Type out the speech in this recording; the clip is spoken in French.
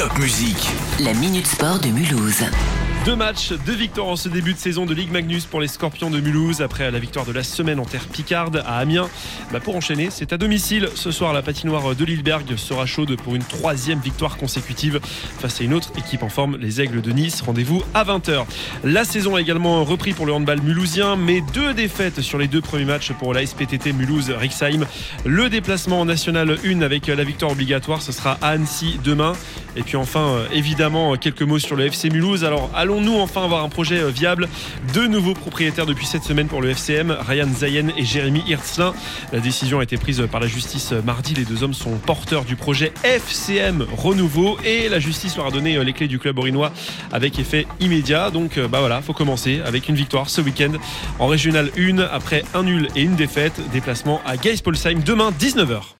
Top Musique. La Minute Sport de Mulhouse. Deux matchs, deux victoires en ce début de saison de Ligue Magnus pour les Scorpions de Mulhouse après la victoire de la semaine en terre picarde à Amiens. Bah pour enchaîner, c'est à domicile. Ce soir, la patinoire de Lilleberg sera chaude pour une troisième victoire consécutive face à une autre équipe en forme, les Aigles de Nice. Rendez-vous à 20h. La saison a également repris pour le handball mulhousien, mais deux défaites sur les deux premiers matchs pour la SPTT Mulhouse-Rixheim. Le déplacement en national 1 avec la victoire obligatoire, ce sera à Annecy demain. Et puis enfin, euh, évidemment, quelques mots sur le FC Mulhouse. Alors, allons-nous enfin avoir un projet euh, viable Deux nouveaux propriétaires depuis cette semaine pour le FCM, Ryan Zayen et Jérémy Hirtzlin. La décision a été prise par la justice mardi. Les deux hommes sont porteurs du projet FCM Renouveau et la justice leur a donné euh, les clés du club orinois avec effet immédiat. Donc, bah voilà, faut commencer avec une victoire ce week-end en régional 1 après un nul et une défaite. Déplacement à Geispolsheim demain 19h.